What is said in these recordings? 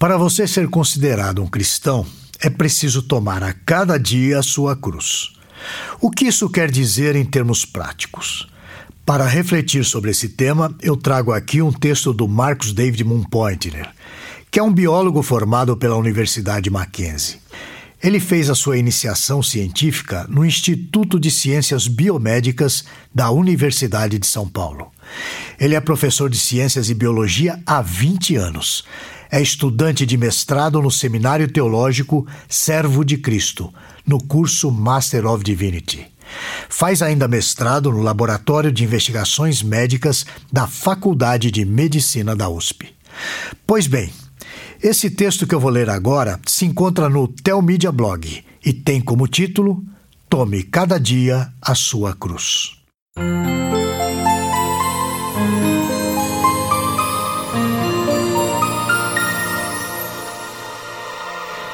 Para você ser considerado um cristão, é preciso tomar a cada dia a sua cruz. O que isso quer dizer em termos práticos? Para refletir sobre esse tema, eu trago aqui um texto do Marcus David Mumpointner, que é um biólogo formado pela Universidade Mackenzie. Ele fez a sua iniciação científica no Instituto de Ciências Biomédicas da Universidade de São Paulo. Ele é professor de Ciências e Biologia há 20 anos. É estudante de mestrado no Seminário Teológico Servo de Cristo, no curso Master of Divinity. Faz ainda mestrado no Laboratório de Investigações Médicas da Faculdade de Medicina da USP. Pois bem, esse texto que eu vou ler agora se encontra no Telmídia Blog e tem como título Tome cada dia a sua cruz.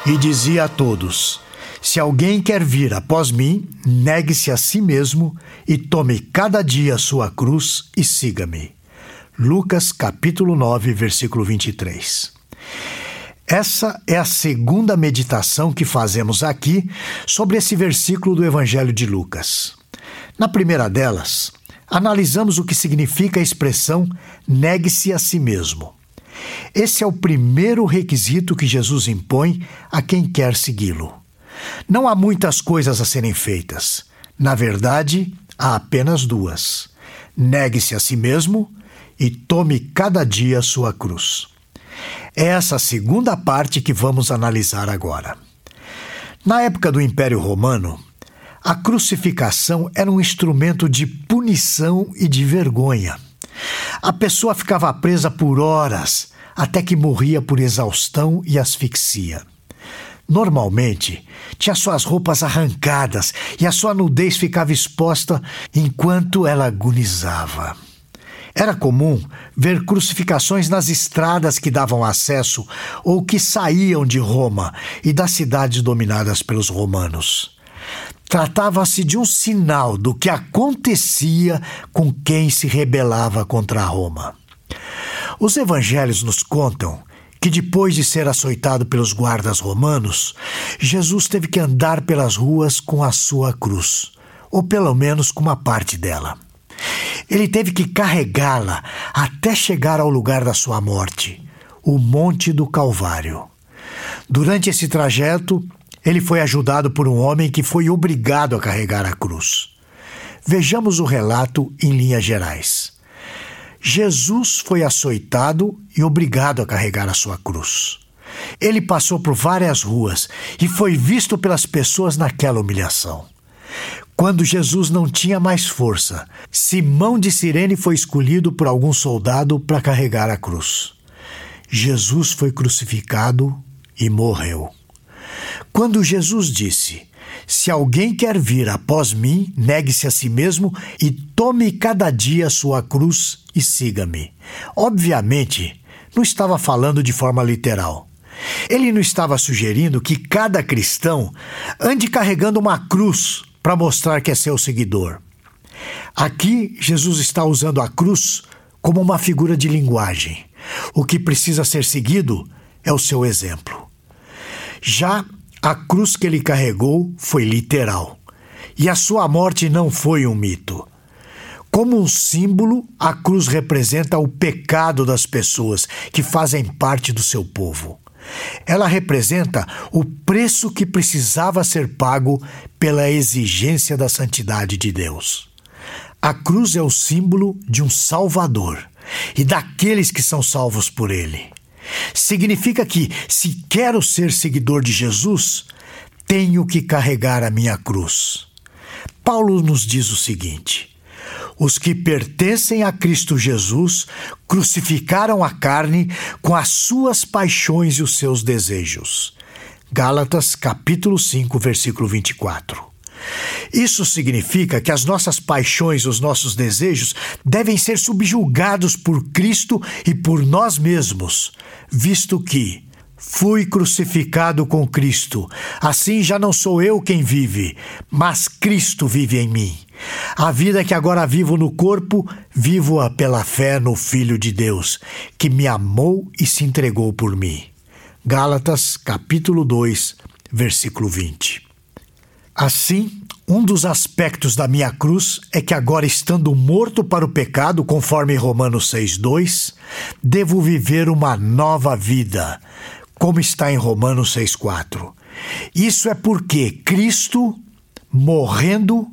E dizia a todos: Se alguém quer vir após mim, negue-se a si mesmo e tome cada dia a sua cruz e siga-me. Lucas capítulo 9, versículo 23. Essa é a segunda meditação que fazemos aqui sobre esse versículo do Evangelho de Lucas. Na primeira delas, analisamos o que significa a expressão negue-se a si mesmo. Esse é o primeiro requisito que Jesus impõe a quem quer segui-lo. Não há muitas coisas a serem feitas. Na verdade, há apenas duas: negue-se a si mesmo e tome cada dia sua cruz. É essa segunda parte que vamos analisar agora. Na época do Império Romano, a crucificação era um instrumento de punição e de vergonha. A pessoa ficava presa por horas até que morria por exaustão e asfixia. Normalmente, tinha suas roupas arrancadas e a sua nudez ficava exposta enquanto ela agonizava. Era comum ver crucificações nas estradas que davam acesso ou que saíam de Roma e das cidades dominadas pelos romanos. Tratava-se de um sinal do que acontecia com quem se rebelava contra Roma. Os evangelhos nos contam que depois de ser açoitado pelos guardas romanos, Jesus teve que andar pelas ruas com a sua cruz, ou pelo menos com uma parte dela. Ele teve que carregá-la até chegar ao lugar da sua morte, o Monte do Calvário. Durante esse trajeto, ele foi ajudado por um homem que foi obrigado a carregar a cruz. Vejamos o relato em linhas gerais. Jesus foi açoitado e obrigado a carregar a sua cruz. Ele passou por várias ruas e foi visto pelas pessoas naquela humilhação. Quando Jesus não tinha mais força, Simão de Cirene foi escolhido por algum soldado para carregar a cruz. Jesus foi crucificado e morreu. Quando Jesus disse: Se alguém quer vir após mim, negue-se a si mesmo e tome cada dia a sua cruz e siga-me. Obviamente, não estava falando de forma literal. Ele não estava sugerindo que cada cristão ande carregando uma cruz para mostrar que é seu seguidor. Aqui, Jesus está usando a cruz como uma figura de linguagem. O que precisa ser seguido é o seu exemplo. Já a cruz que ele carregou foi literal, e a sua morte não foi um mito. Como um símbolo, a cruz representa o pecado das pessoas que fazem parte do seu povo. Ela representa o preço que precisava ser pago pela exigência da santidade de Deus. A cruz é o símbolo de um Salvador e daqueles que são salvos por ele. Significa que, se quero ser seguidor de Jesus, tenho que carregar a minha cruz. Paulo nos diz o seguinte: os que pertencem a Cristo Jesus crucificaram a carne com as suas paixões e os seus desejos. Gálatas capítulo 5, versículo 24. Isso significa que as nossas paixões, os nossos desejos devem ser subjugados por Cristo e por nós mesmos, visto que Fui crucificado com Cristo. Assim já não sou eu quem vive, mas Cristo vive em mim. A vida que agora vivo no corpo, vivo-a pela fé no Filho de Deus, que me amou e se entregou por mim. Gálatas, capítulo 2, versículo 20. Assim, um dos aspectos da minha cruz é que agora estando morto para o pecado, conforme Romanos 6:2, devo viver uma nova vida, como está em Romanos 6:4. Isso é porque Cristo, morrendo,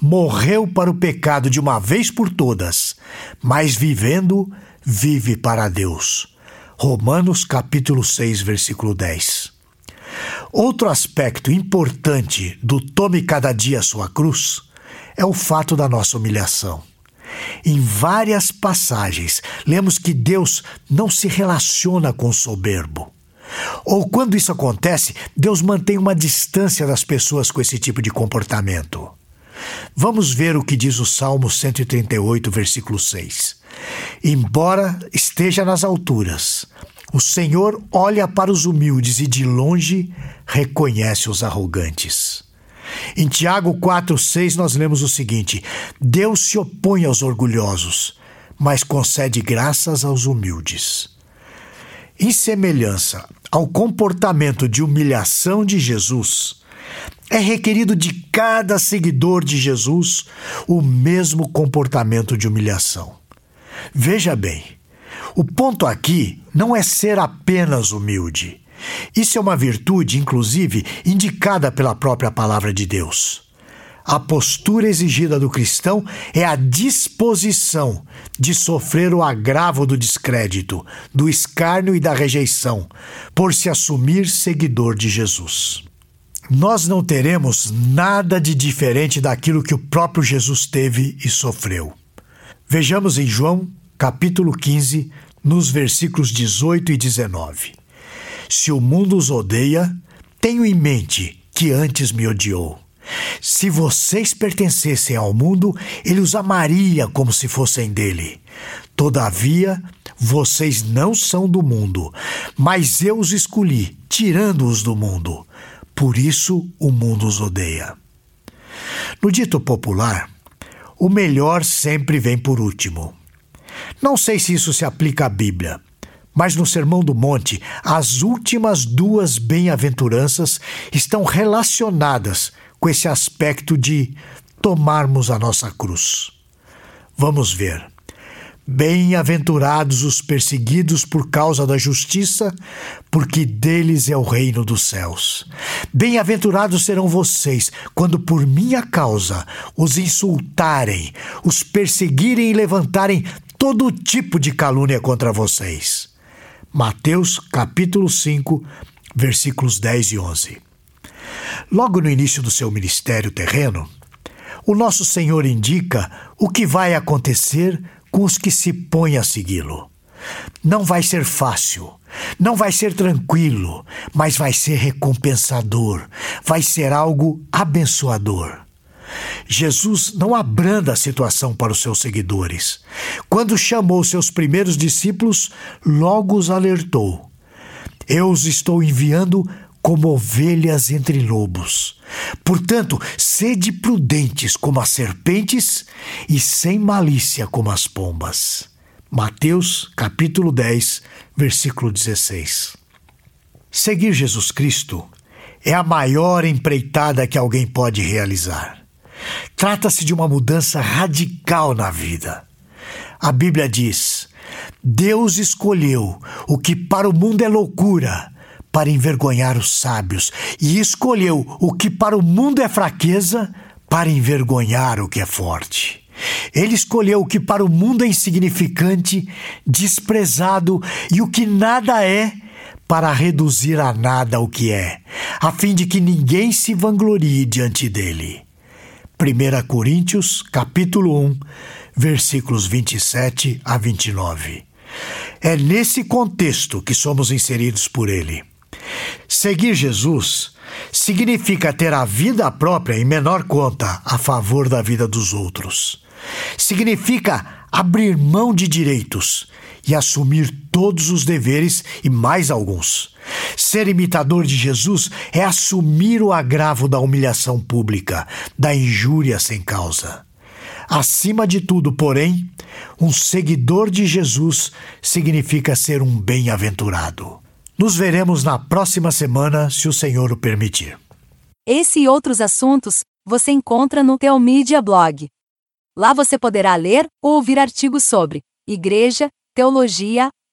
morreu para o pecado de uma vez por todas, mas vivendo, vive para Deus. Romanos capítulo 6, versículo 10. Outro aspecto importante do tome cada dia sua cruz é o fato da nossa humilhação. Em várias passagens, lemos que Deus não se relaciona com o soberbo. Ou quando isso acontece, Deus mantém uma distância das pessoas com esse tipo de comportamento. Vamos ver o que diz o Salmo 138, versículo 6. Embora esteja nas alturas, o Senhor olha para os humildes e de longe reconhece os arrogantes. Em Tiago 4,6 nós lemos o seguinte: Deus se opõe aos orgulhosos, mas concede graças aos humildes. Em semelhança ao comportamento de humilhação de Jesus, é requerido de cada seguidor de Jesus o mesmo comportamento de humilhação. Veja bem, o ponto aqui não é ser apenas humilde. Isso é uma virtude, inclusive, indicada pela própria palavra de Deus. A postura exigida do cristão é a disposição de sofrer o agravo do descrédito, do escárnio e da rejeição, por se assumir seguidor de Jesus. Nós não teremos nada de diferente daquilo que o próprio Jesus teve e sofreu. Vejamos em João, capítulo 15, nos versículos 18 e 19. Se o mundo os odeia, tenho em mente que antes me odiou. Se vocês pertencessem ao mundo, ele os amaria como se fossem dele. Todavia, vocês não são do mundo, mas eu os escolhi, tirando-os do mundo. Por isso o mundo os odeia. No dito popular, o melhor sempre vem por último. Não sei se isso se aplica à Bíblia, mas no Sermão do Monte, as últimas duas bem-aventuranças estão relacionadas com esse aspecto de tomarmos a nossa cruz. Vamos ver. Bem-aventurados os perseguidos por causa da justiça, porque deles é o reino dos céus. Bem-aventurados serão vocês quando por minha causa os insultarem, os perseguirem e levantarem todo tipo de calúnia contra vocês. Mateus capítulo 5, versículos 10 e 11. Logo no início do seu ministério terreno, o nosso Senhor indica o que vai acontecer com os que se põem a segui-lo. Não vai ser fácil, não vai ser tranquilo, mas vai ser recompensador, vai ser algo abençoador. Jesus não abranda a situação para os seus seguidores. Quando chamou seus primeiros discípulos, logo os alertou: Eu os estou enviando como ovelhas entre lobos. Portanto, sede prudentes como as serpentes e sem malícia como as pombas. Mateus, capítulo 10, versículo 16. Seguir Jesus Cristo é a maior empreitada que alguém pode realizar. Trata-se de uma mudança radical na vida. A Bíblia diz: Deus escolheu o que para o mundo é loucura para envergonhar os sábios, e escolheu o que para o mundo é fraqueza para envergonhar o que é forte. Ele escolheu o que para o mundo é insignificante, desprezado e o que nada é, para reduzir a nada o que é, a fim de que ninguém se vanglorie diante dele. 1 Coríntios, capítulo 1, versículos 27 a 29. É nesse contexto que somos inseridos por ele. Seguir Jesus significa ter a vida própria em menor conta a favor da vida dos outros. Significa abrir mão de direitos e assumir todos os deveres e mais alguns. Ser imitador de Jesus é assumir o agravo da humilhação pública, da injúria sem causa. Acima de tudo, porém, um seguidor de Jesus significa ser um bem-aventurado. Nos veremos na próxima semana, se o Senhor o permitir. Esse e outros assuntos você encontra no Teomídia Blog. Lá você poderá ler ou ouvir artigos sobre igreja, teologia,